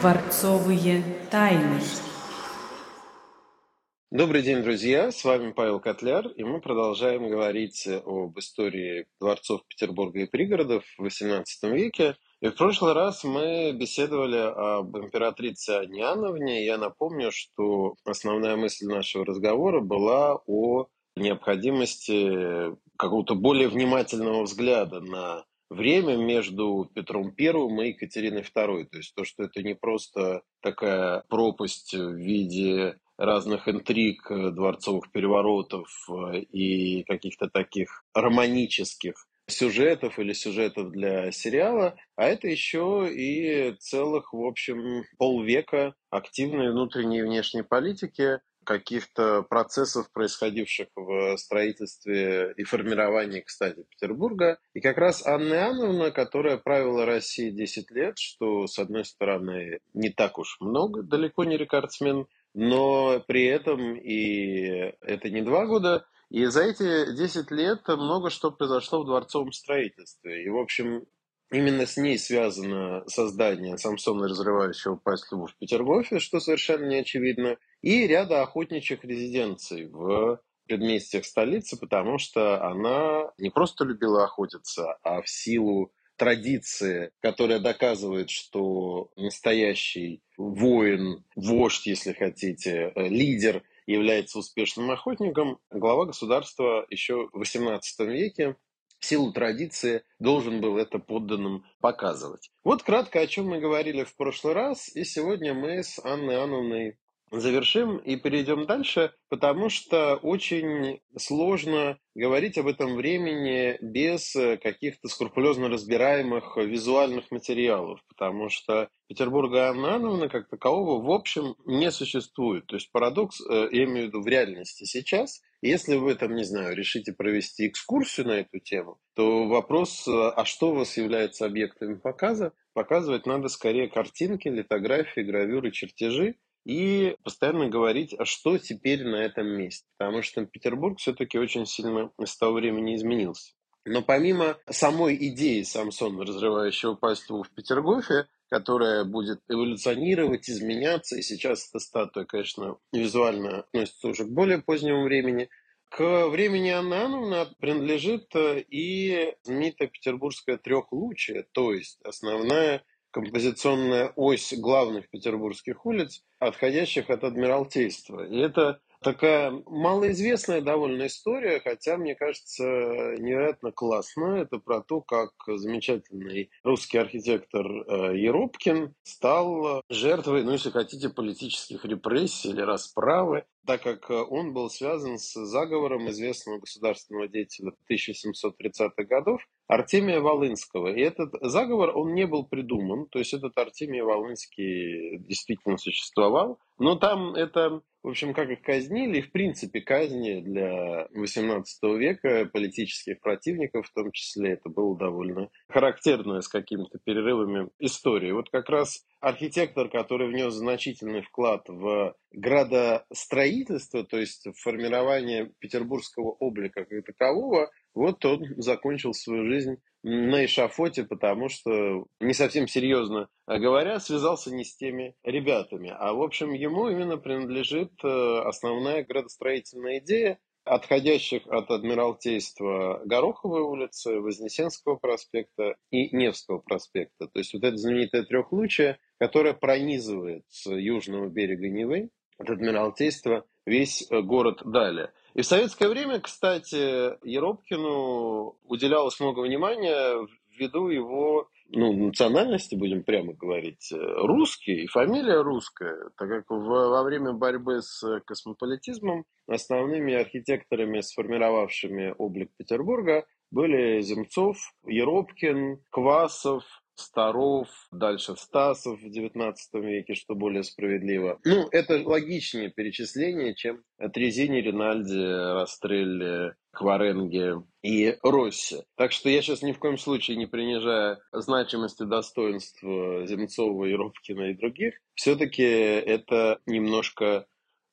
Дворцовые тайны. Добрый день, друзья! С вами Павел Котляр, и мы продолжаем говорить об истории дворцов Петербурга и пригородов в XVIII веке. И в прошлый раз мы беседовали об императрице Аниановне. Я напомню, что основная мысль нашего разговора была о необходимости какого-то более внимательного взгляда на время между Петром I и Екатериной II. То есть то, что это не просто такая пропасть в виде разных интриг, дворцовых переворотов и каких-то таких романических сюжетов или сюжетов для сериала, а это еще и целых, в общем, полвека активной внутренней и внешней политики, каких-то процессов, происходивших в строительстве и формировании, кстати, Петербурга. И как раз Анна Иоанновна, которая правила России 10 лет, что, с одной стороны, не так уж много, далеко не рекордсмен, но при этом и это не два года, и за эти 10 лет много что произошло в дворцовом строительстве. И, в общем, Именно с ней связано создание Самсона, разрывающего пасть в Петергофе, что совершенно не очевидно, и ряда охотничьих резиденций в предместьях столицы, потому что она не просто любила охотиться, а в силу традиции, которая доказывает, что настоящий воин, вождь, если хотите, э, лидер является успешным охотником, глава государства еще в XVIII веке в силу традиции должен был это подданным показывать. Вот кратко, о чем мы говорили в прошлый раз, и сегодня мы с Анной Анновной завершим и перейдем дальше, потому что очень сложно говорить об этом времени без каких-то скрупулезно разбираемых визуальных материалов, потому что Петербурга Анна как такового в общем не существует. То есть парадокс, э, я имею в виду в реальности сейчас, если вы там, не знаю, решите провести экскурсию на эту тему, то вопрос, э, а что у вас является объектами показа, показывать надо скорее картинки, литографии, гравюры, чертежи, и постоянно говорить, а что теперь на этом месте. Потому что Петербург все-таки очень сильно с того времени изменился. Но помимо самой идеи Самсона, разрывающего паству в Петергофе, которая будет эволюционировать, изменяться, и сейчас эта статуя, конечно, визуально относится уже к более позднему времени, к времени Анны Анны принадлежит э, и знаменитая петербургская трехлучие, то есть основная композиционная ось главных петербургских улиц, отходящих от Адмиралтейства. И это такая малоизвестная довольно история, хотя, мне кажется, невероятно классная. Это про то, как замечательный русский архитектор э, Еропкин стал жертвой, ну, если хотите, политических репрессий или расправы так как э, он был связан с заговором известного государственного деятеля 1730-х годов Артемия Волынского. И этот заговор, он не был придуман, то есть этот Артемий Волынский действительно существовал, но там это, в общем, как их казнили, и в принципе казни для XVIII века политических противников, в том числе, это было довольно характерно с какими-то перерывами истории. Вот как раз архитектор, который внес значительный вклад в градостроительство, то есть формирование петербургского облика как такового, вот он закончил свою жизнь на эшафоте, потому что, не совсем серьезно говоря, связался не с теми ребятами. А, в общем, ему именно принадлежит э, основная градостроительная идея, отходящих от Адмиралтейства Гороховой улицы, Вознесенского проспекта и Невского проспекта. То есть вот это знаменитое трехлучие, которое пронизывает с южного берега Невы от Адмиралтейства весь э, город далее. И в советское время, кстати, Еропкину уделялось много внимания ввиду его ну, национальности, будем прямо говорить, э, русский, и фамилия русская, так как во время борьбы с космополитизмом основными архитекторами, сформировавшими облик Петербурга, были Земцов, Еропкин, Квасов, Старов, дальше Стасов в XIX веке, что более справедливо. Ну, это логичнее перечисление, чем Трезини, Ринальди, Растрелли, Кваренге и Росси. Так что я сейчас ни в коем случае не принижая значимости достоинства Земцова, Еропкина и других, все-таки это немножко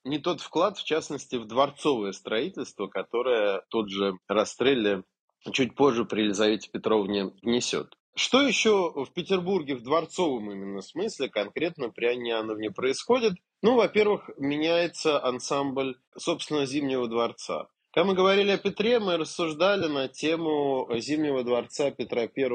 не тот вклад, в частности, в дворцовое строительство, которое тот же Растрелли чуть позже при Елизавете Петровне несет. Что еще в Петербурге в дворцовом именно смысле конкретно при Анне Иоанновне происходит? Ну, во-первых, меняется ансамбль, собственно, Зимнего дворца. Когда мы говорили о Петре, мы рассуждали на тему Зимнего дворца Петра I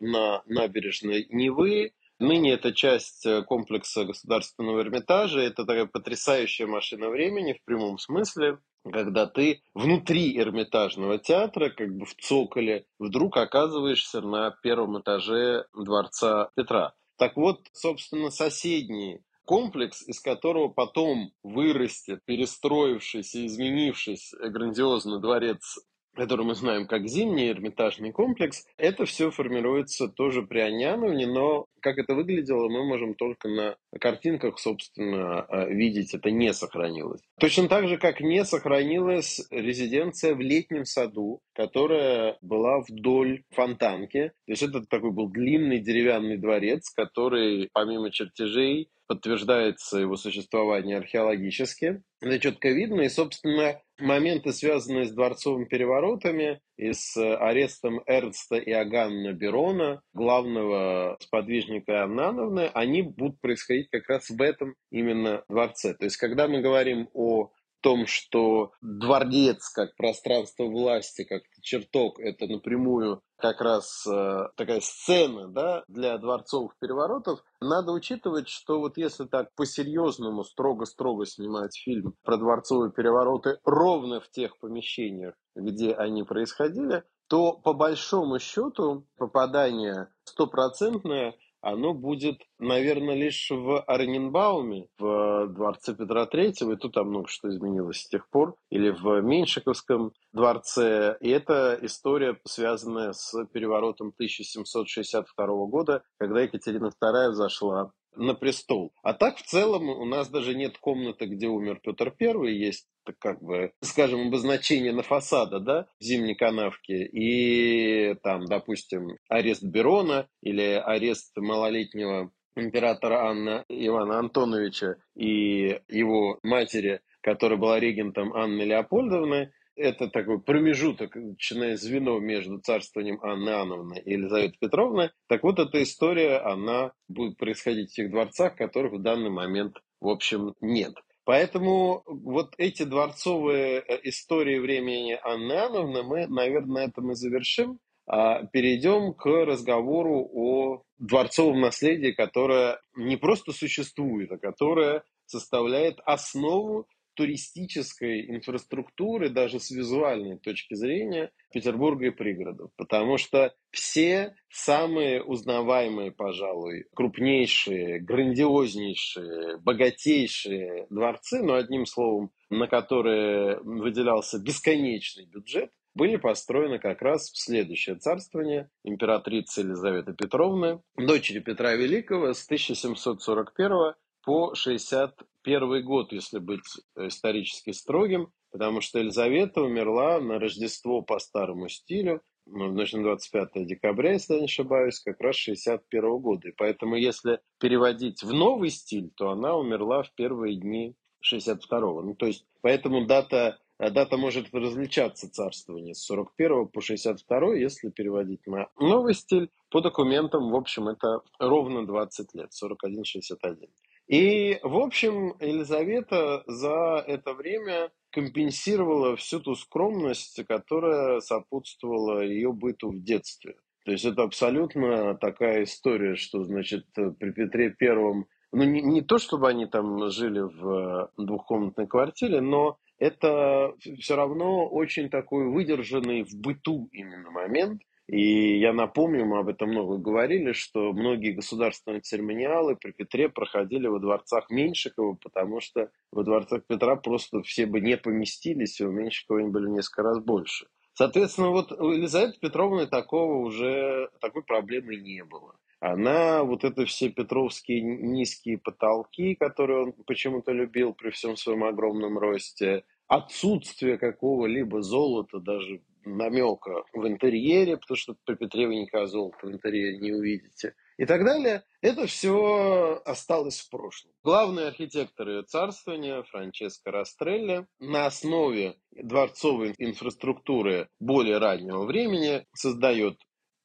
на набережной Невы. Ныне это часть комплекса Государственного Эрмитажа. Это такая потрясающая машина времени в прямом смысле когда ты внутри Эрмитажного театра, как бы в цоколе, вдруг оказываешься на первом этаже дворца Петра. Так вот, собственно, соседний комплекс, из которого потом вырастет перестроившийся, изменившийся грандиозный дворец который мы знаем как зимний эрмитажный комплекс, это все формируется тоже при Аняновне, но как это выглядело, мы можем только на картинках, собственно, э, видеть, это не сохранилось. Точно так же, как не сохранилась резиденция в летнем саду, которая была вдоль фонтанки. То есть это такой был длинный деревянный дворец, который помимо чертежей подтверждается его существование археологически. Это четко видно. И, собственно, моменты, связанные с дворцовыми переворотами и с арестом Эрнста и Аганна Берона, главного сподвижника Аннановны, они будут происходить как раз в этом именно дворце. То есть, когда мы говорим о том, что дворец как пространство власти, как чертог, это напрямую как раз э, такая сцена да, для дворцовых переворотов, надо учитывать, что вот если так по-серьезному, строго-строго снимать фильм про дворцовые перевороты ровно в тех помещениях, где они происходили, то по большому счету попадание стопроцентное оно будет, наверное, лишь в Оренбауме, в дворце Петра Третьего, и тут там много что изменилось с тех пор, или в Меньшиковском дворце. И это история, связанная с переворотом 1762 года, когда Екатерина II взошла на престол. А так в целом у нас даже нет комнаты, где умер Петр I, есть как бы, скажем, обозначение на фасада, да, зимней канавке, и там, допустим, арест Берона или арест малолетнего императора Анна Ивана Антоновича и его матери, которая была регентом Анны Леопольдовны, это такой промежуток, начиная звено между царствованием Анны Иоанновны и Елизаветы Петровны. Так вот, эта история, она будет происходить в тех дворцах, которых в данный момент, в общем, нет. Поэтому вот эти дворцовые э, истории времени Анны Иоанновны мы, наверное, на этом и завершим. А перейдем к разговору о дворцовом наследии, которое не просто существует, а которое составляет основу туристической инфраструктуры, даже с визуальной точки зрения, Петербурга и пригородов. Потому что все самые узнаваемые, пожалуй, крупнейшие, грандиознейшие, богатейшие дворцы, но одним словом, на которые выделялся бесконечный бюджет, были построены как раз в следующее царствование императрицы Елизаветы Петровны, дочери Петра Великого с 1741 по 60 первый год, если быть э, исторически строгим, потому что Елизавета умерла на Рождество по старому стилю, ну, значит, 25 декабря, если я не ошибаюсь, как раз 61 года. И поэтому, если переводить в новый стиль, то она умерла в первые дни 62-го. Ну, то есть, поэтому дата, дата может различаться царствование с 41 по 62, если переводить на новый стиль. По документам, в общем, это ровно 20 лет, 41-61. И, в общем, Елизавета за это время компенсировала всю ту скромность, которая сопутствовала ее быту в детстве. То есть это абсолютно такая история, что, значит, при Петре Первом, ну не, не то, чтобы они там жили в двухкомнатной квартире, но это все равно очень такой выдержанный в быту именно момент – и я напомню, мы об этом много говорили, что многие государственные церемониалы при Петре проходили во дворцах Меньшикова, потому что во дворцах Петра просто все бы не поместились, и у Меньшикова они были несколько раз больше. Соответственно, вот у Елизаветы Петровны такого уже, такой проблемы не было. Она, вот это все петровские низкие потолки, которые он почему-то любил при всем своем огромном росте, отсутствие какого-либо золота даже намека в интерьере, потому что при Петре вы никогда золота в интерьере не увидите, и так далее. Это все осталось в прошлом. Главный архитектор ее царствования, Франческо Растрелли, на основе дворцовой инфраструктуры более раннего времени создает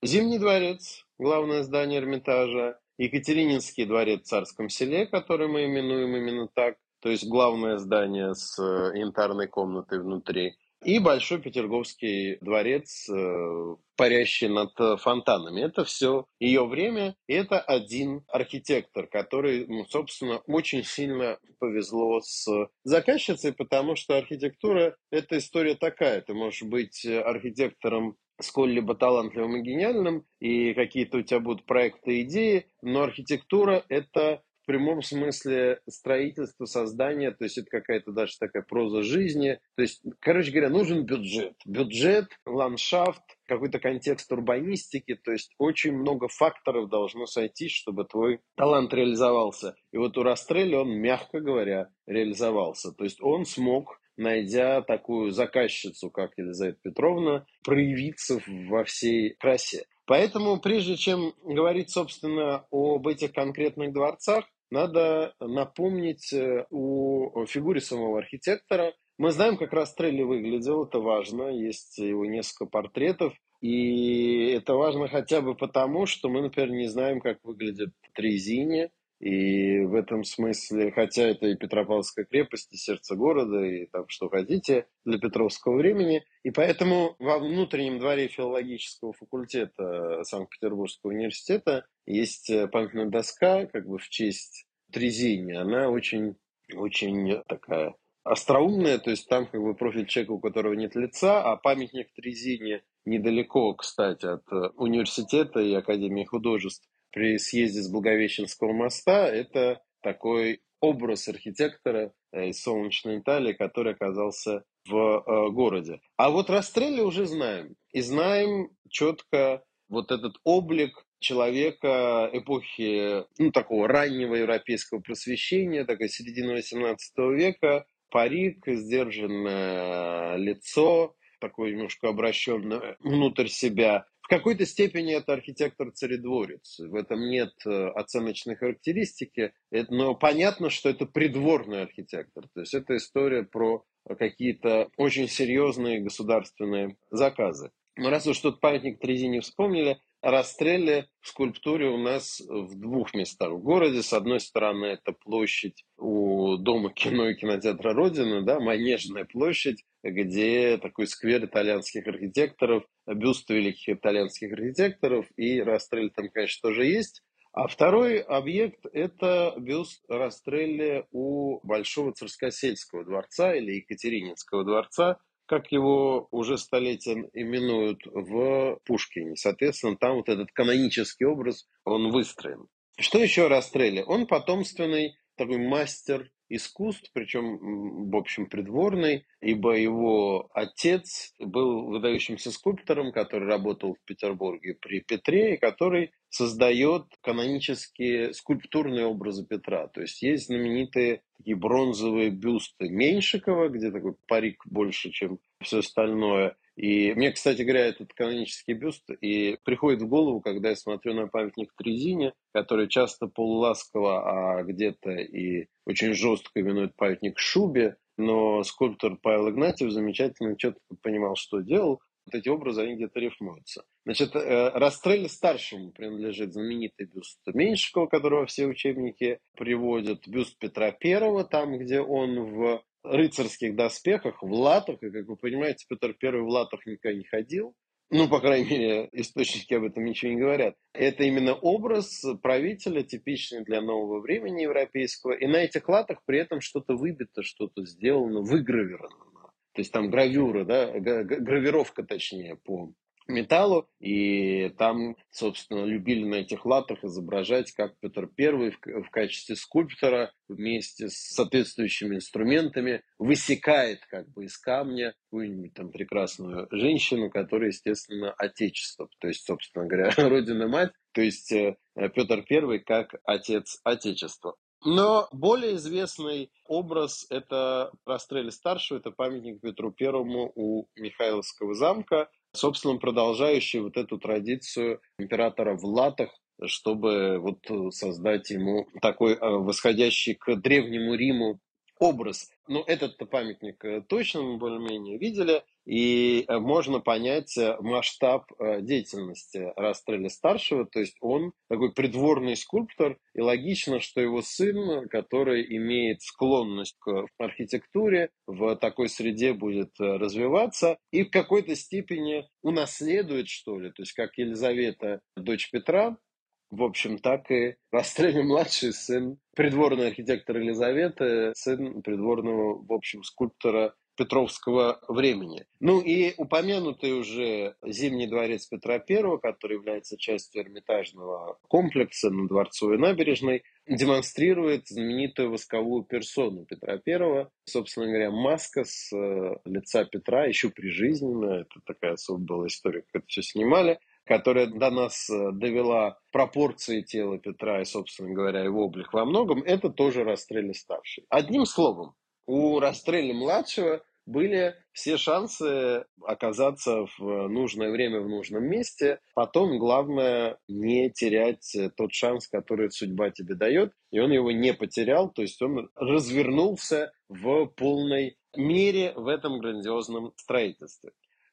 Зимний дворец, главное здание Эрмитажа, Екатерининский дворец в Царском селе, который мы именуем именно так, то есть главное здание с э, янтарной комнатой внутри, и Большой Петерговский дворец, э, парящий над фонтанами. Это все ее время, и это один архитектор, который, ну, собственно, очень сильно повезло с заказчицей, потому что архитектура – это история такая. Ты можешь быть архитектором сколь-либо талантливым и гениальным, и какие-то у тебя будут проекты идеи, но архитектура – это в прямом смысле строительство, создание, то есть это какая-то даже такая проза жизни. То есть, короче говоря, нужен бюджет. Бюджет, ландшафт, какой-то контекст урбанистики, то есть очень много факторов должно сойтись, чтобы твой талант реализовался. И вот у Растрелли он, мягко говоря, реализовался. То есть он смог найдя такую заказчицу, как Елизавета Петровна, проявиться во всей красе. Поэтому, прежде чем говорить, собственно, об этих конкретных дворцах, надо напомнить э, о фигуре самого архитектора. Мы знаем, как Растрелли выглядел, это важно, есть его несколько портретов. И это важно хотя бы потому, что мы, например, не знаем, как выглядит Трезини, и в этом смысле, хотя это и Петропавловская крепость, и сердце города, и там что хотите для Петровского времени, и поэтому во внутреннем дворе филологического факультета Санкт-Петербургского университета есть э, памятная доска, как бы в честь Трезини. Она очень, очень такая остроумная, то есть там как бы профиль человека, у которого нет лица, а памятник Трезине недалеко, кстати, от э, университета и Академии художеств при съезде с Благовещенского моста, это такой образ архитектора э, из солнечной Италии, который оказался в э, городе. А вот Растрелли уже знаем. И знаем четко вот этот облик человека эпохи ну, такого раннего европейского просвещения, такой середины XVIII века, парик, сдержанное лицо, такое немножко обращенное внутрь себя, какой-то степени это архитектор-царедворец. В этом нет э, оценочной характеристики, но понятно, что это придворный архитектор. То есть это история про какие-то очень серьезные государственные заказы. Но раз уж тут памятник Трезине вспомнили, Растрелли в скульптуре у нас в двух местах в городе. С одной стороны, это площадь у Дома кино и кинотеатра Родина, да, Манежная площадь, где такой сквер итальянских архитекторов, бюст великих итальянских архитекторов, и Растрелли там, конечно, тоже есть. А второй объект – это бюст Растрелли у Большого Царскосельского дворца или Екатерининского дворца – как его уже столетия именуют в Пушкине. Соответственно, там вот этот канонический образ, он выстроен. Что еще о Растрелле? Он потомственный такой мастер искусств, причем, в общем, придворный, ибо его отец был выдающимся скульптором, который работал в Петербурге при Петре, и который создает канонические скульптурные образы Петра. То есть есть знаменитые такие бронзовые бюсты Меньшикова, где такой парик больше, чем все остальное. И мне, кстати говоря, этот канонический бюст и приходит в голову, когда я смотрю на памятник Трезине, который часто полуласково, а где-то и очень жестко именует памятник Шубе, но скульптор Павел Игнатьев замечательно четко понимал, что делал. Вот эти образы, они где-то рифмуются. Значит, э, Растрелли старшему принадлежит знаменитый бюст Меньшикова, которого все учебники приводят, бюст Петра Первого, там, где он в рыцарских доспехах, в латах, и, как вы понимаете, Петр Первый в латах никогда не ходил, ну, по крайней мере, источники об этом ничего не говорят. Это именно образ правителя, типичный для нового времени европейского. И на этих латах при этом что-то выбито, что-то сделано, выгравировано. То есть там гравюра, да, гравировка точнее по металлу, и там, собственно, любили на этих латах изображать, как Петр I в, качестве скульптора вместе с соответствующими инструментами высекает как бы из камня какую-нибудь там прекрасную женщину, которая, естественно, отечество, то есть, собственно говоря, родина-мать, то есть э, Петр I как отец отечества. Но более известный образ – это Растрелли старшего, это памятник Петру Первому у Михайловского замка, собственно, продолжающий вот эту традицию императора в латах, чтобы вот создать ему такой э, восходящий к древнему Риму образ. Но этот памятник э, точно мы более-менее видели, и э, можно понять э, масштаб деятельности Растрелли старшего, то есть он такой придворный скульптор, и логично, что его сын, который имеет склонность к архитектуре, в такой среде будет развиваться и в какой-то степени унаследует, что ли, то есть как Елизавета, дочь Петра, в общем, так и Растрелли младший сын придворный архитектор Елизаветы, сын придворного, в общем, скульптора Петровского времени. Ну и упомянутый уже Зимний дворец Петра I, который является частью Эрмитажного комплекса на Дворцовой набережной, демонстрирует знаменитую восковую персону Петра I. Собственно говоря, маска с э, лица Петра еще прижизненная. Это такая особая была история, как это все снимали которая до нас э, довела пропорции тела Петра и, собственно говоря, его облик во многом, это тоже Растрелли старший. Одним словом, у Растрелли младшего были все шансы оказаться в нужное время в нужном месте. Потом главное не терять тот шанс, который судьба тебе дает. И он его не потерял, то есть он развернулся в полной мере в этом грандиозном строительстве.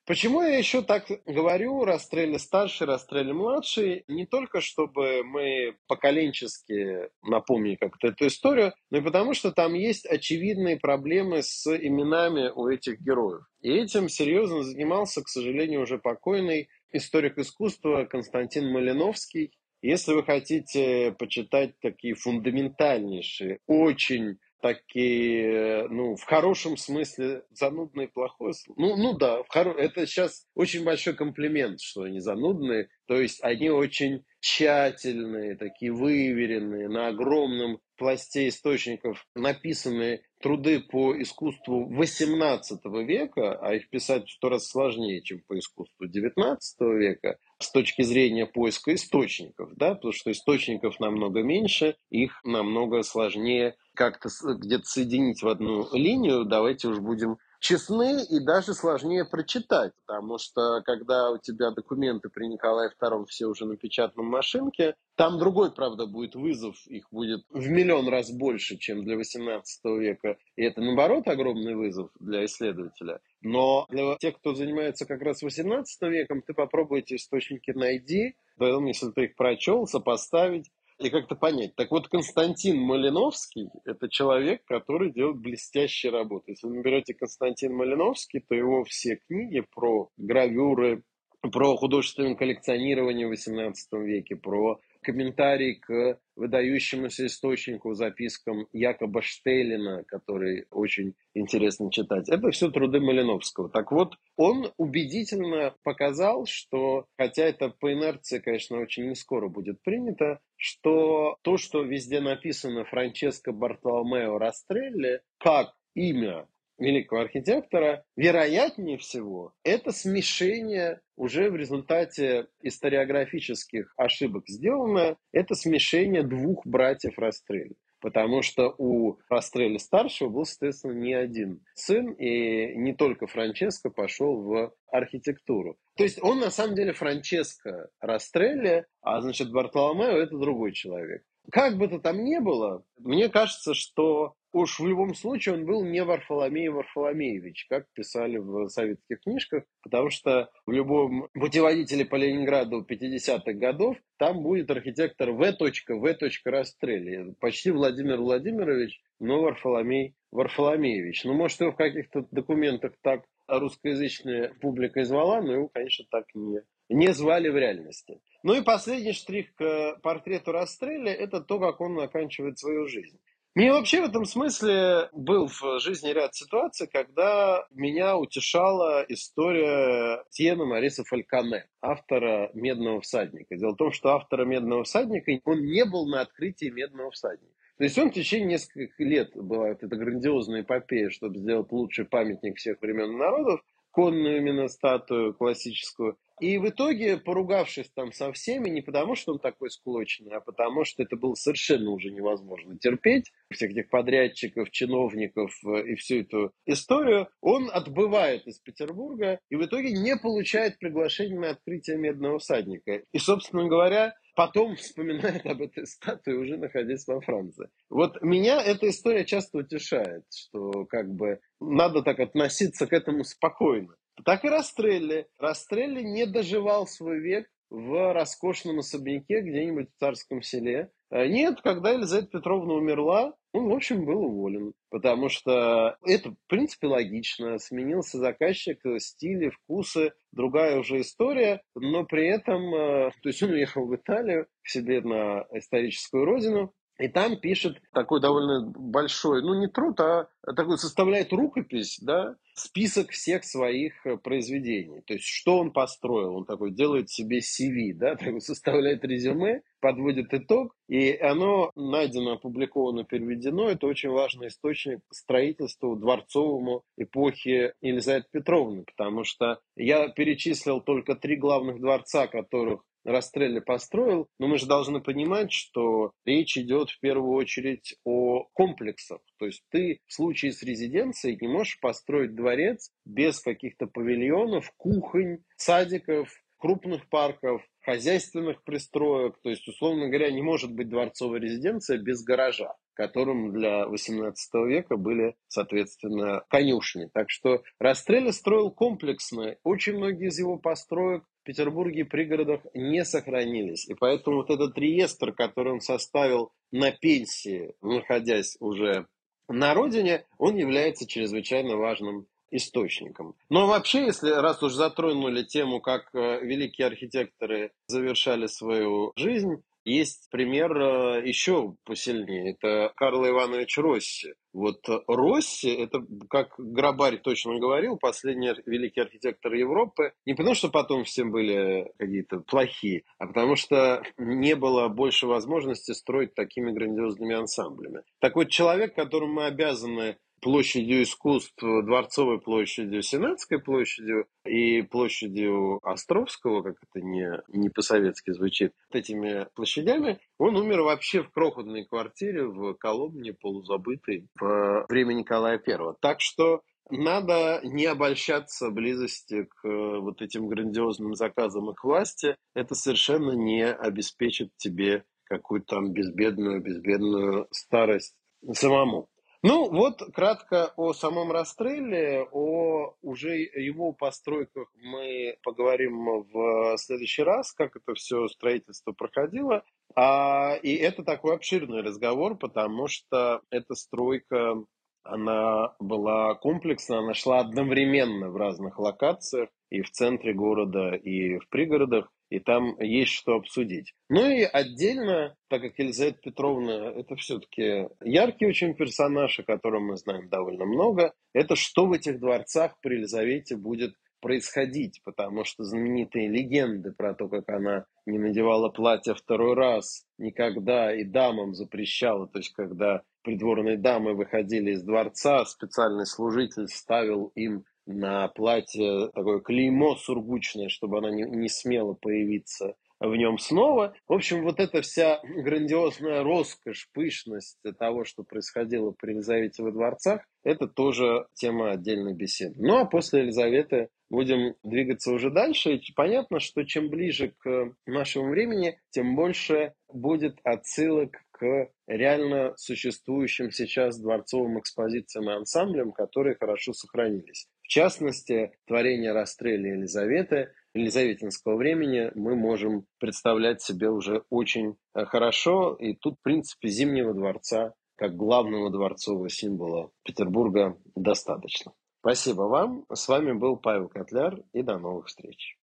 Почему я еще так говорю, Растрелли старший, Растрелли младший? Не только, чтобы мы поколенчески напомнили как-то эту историю, но и потому, что там есть очевидные проблемы с именами у этих героев. И этим серьезно занимался, к сожалению, уже покойный историк искусства Константин Малиновский. Если вы хотите почитать такие фундаментальнейшие, очень такие, ну, в хорошем смысле, занудные, плохое Ну, ну да, в хоро... это сейчас очень большой комплимент, что они занудные. То есть они очень тщательные, такие выверенные, на огромном пласте источников написанные труды по искусству XVIII века, а их писать в сто раз сложнее, чем по искусству XIX века, с точки зрения поиска источников, да, потому что источников намного меньше, их намного сложнее как-то где-то соединить в одну линию, давайте уж будем честны и даже сложнее прочитать, потому что когда у тебя документы при Николае II все уже на печатном машинке, там другой, правда, будет вызов, их будет в миллион раз больше, чем для XVIII века, и это, наоборот, огромный вызов для исследователя. Но для тех, кто занимается как раз XVIII веком, ты попробуй эти источники найди, потом, если ты их прочел, сопоставить, и как-то понять. Так вот, Константин Малиновский – это человек, который делает блестящие работы. Если вы наберете Константин Малиновский, то его все книги про гравюры, про художественное коллекционирование в XVIII веке, про комментарий к выдающемуся источнику, запискам Якоба Штейлина, который очень интересно читать. Это все труды Малиновского. Так вот, он убедительно показал, что, хотя это по инерции, конечно, очень не скоро будет принято, что то, что везде написано Франческо Бартоломео Растрелли, как имя великого архитектора, вероятнее всего, это смешение уже в результате историографических ошибок сделано, это смешение двух братьев Растрелли. Потому что у Растрелли старшего был, соответственно, не один сын, и не только Франческо пошел в архитектуру. То есть он на самом деле Франческо Растрелли, а значит Бартоломео это другой человек. Как бы то там ни было, мне кажется, что уж в любом случае он был не Варфоломей Варфоломеевич, как писали в советских книжках, потому что в любом путеводителе по Ленинграду 50-х годов там будет архитектор В. В. Растрелли. Почти Владимир Владимирович, но Варфоломей Варфоломеевич. Ну, может, его в каких-то документах так русскоязычная публика звала, но его, конечно, так не, не звали в реальности. Ну и последний штрих к портрету Растрелли – это то, как он оканчивает свою жизнь. Мне вообще в этом смысле был в жизни ряд ситуаций, когда меня утешала история Тиена Мариса Фальконе, автора «Медного всадника». Дело в том, что автора «Медного всадника» он не был на открытии «Медного всадника». То есть он в течение нескольких лет была вот эта грандиозная эпопея, чтобы сделать лучший памятник всех времен и народов, конную именно статую классическую. И в итоге, поругавшись там со всеми, не потому, что он такой склочный, а потому, что это было совершенно уже невозможно терпеть, всех этих подрядчиков, чиновников э, и всю эту историю, он отбывает из Петербурга и в итоге не получает приглашение на открытие «Медного всадника». И, собственно говоря, потом вспоминает об этой статуе, уже находясь во Франции. Вот меня эта история часто утешает, что как бы надо так относиться к этому спокойно. Так и Растрелли. Растрелли не доживал свой век в роскошном особняке где-нибудь в царском селе. Э, нет, когда Елизавета Петровна умерла, он, в общем, был уволен. Потому что это, в принципе, логично. Сменился заказчик, стили, вкусы, другая уже история. Но при этом, э, то есть он уехал в Италию к себе на историческую родину, и там пишет такой довольно большой, ну не труд, а такой составляет рукопись, да, список всех своих э, произведений. То есть, что он построил. Он такой делает себе CV, да, такой составляет резюме, подводит итог, и оно найдено, опубликовано, переведено. Это очень важный источник строительства дворцовому эпохи Елизаветы Петровны, потому что я перечислил только три главных дворца, которых Растрелли построил, но мы же должны понимать, что речь идет в первую очередь о комплексах. То есть ты в случае с резиденцией не можешь построить дворец без каких-то павильонов, кухонь, садиков, крупных парков, хозяйственных пристроек. То есть, условно говоря, не может быть дворцовая резиденция без гаража которым для XVIII века были, соответственно, конюшни. Так что Растрелли строил комплексно. Очень многие из его построек Петербурге и пригородах не сохранились. И поэтому вот этот реестр, который он составил на пенсии, находясь уже на родине, он является чрезвычайно важным источником. Но вообще, если раз уж затронули тему, как э, великие архитекторы завершали свою жизнь, есть пример э, еще посильнее. Это Карл Иванович Росси. Вот Росси, это, как Грабарь точно говорил, последний великий архитектор Европы. Не потому, что потом все были какие-то плохие, а потому что не было больше возможности строить такими грандиозными ансамблями. Такой человек, которому мы обязаны площадью искусств, Дворцовой площадью, Сенатской площадью и площадью Островского, как это не, не по-советски звучит, этими площадями, он умер вообще в крохотной квартире в Коломне, полузабытой, в время Николая I. Так что надо не обольщаться близости к э, вот этим грандиозным заказам и к власти. Это совершенно не обеспечит тебе какую-то там безбедную, безбедную старость самому. Ну, вот кратко о самом расстреле, о уже его постройках мы поговорим в следующий раз, как это все строительство проходило. А, и это такой обширный разговор, потому что эта стройка, она была комплексна, она шла одновременно в разных локациях, и в центре города, и в пригородах и там есть что обсудить. Ну и отдельно, так как Елизавета Петровна это все-таки яркий очень персонаж, о котором мы знаем довольно много, это что в этих дворцах при Елизавете будет происходить, потому что знаменитые легенды про то, как она не надевала платье второй раз никогда и дамам запрещала, то есть когда придворные дамы выходили из дворца, специальный служитель ставил им на платье такое клеймо сургучное, чтобы она не, не смела появиться в нем снова. В общем, вот эта вся грандиозная роскошь, пышность того, что происходило при Елизавете во дворцах, это тоже тема отдельной беседы. Ну а после Елизаветы будем двигаться уже дальше. Понятно, что чем ближе к нашему времени, тем больше будет отсылок к реально существующим сейчас дворцовым экспозициям и ансамблям, которые хорошо сохранились. В частности, творение Растрелли Елизаветы, Елизаветинского времени мы можем представлять себе уже очень э, хорошо. И тут, в принципе, Зимнего дворца как главного дворцового символа Петербурга достаточно. Спасибо вам. С вами был Павел Котляр и до новых встреч.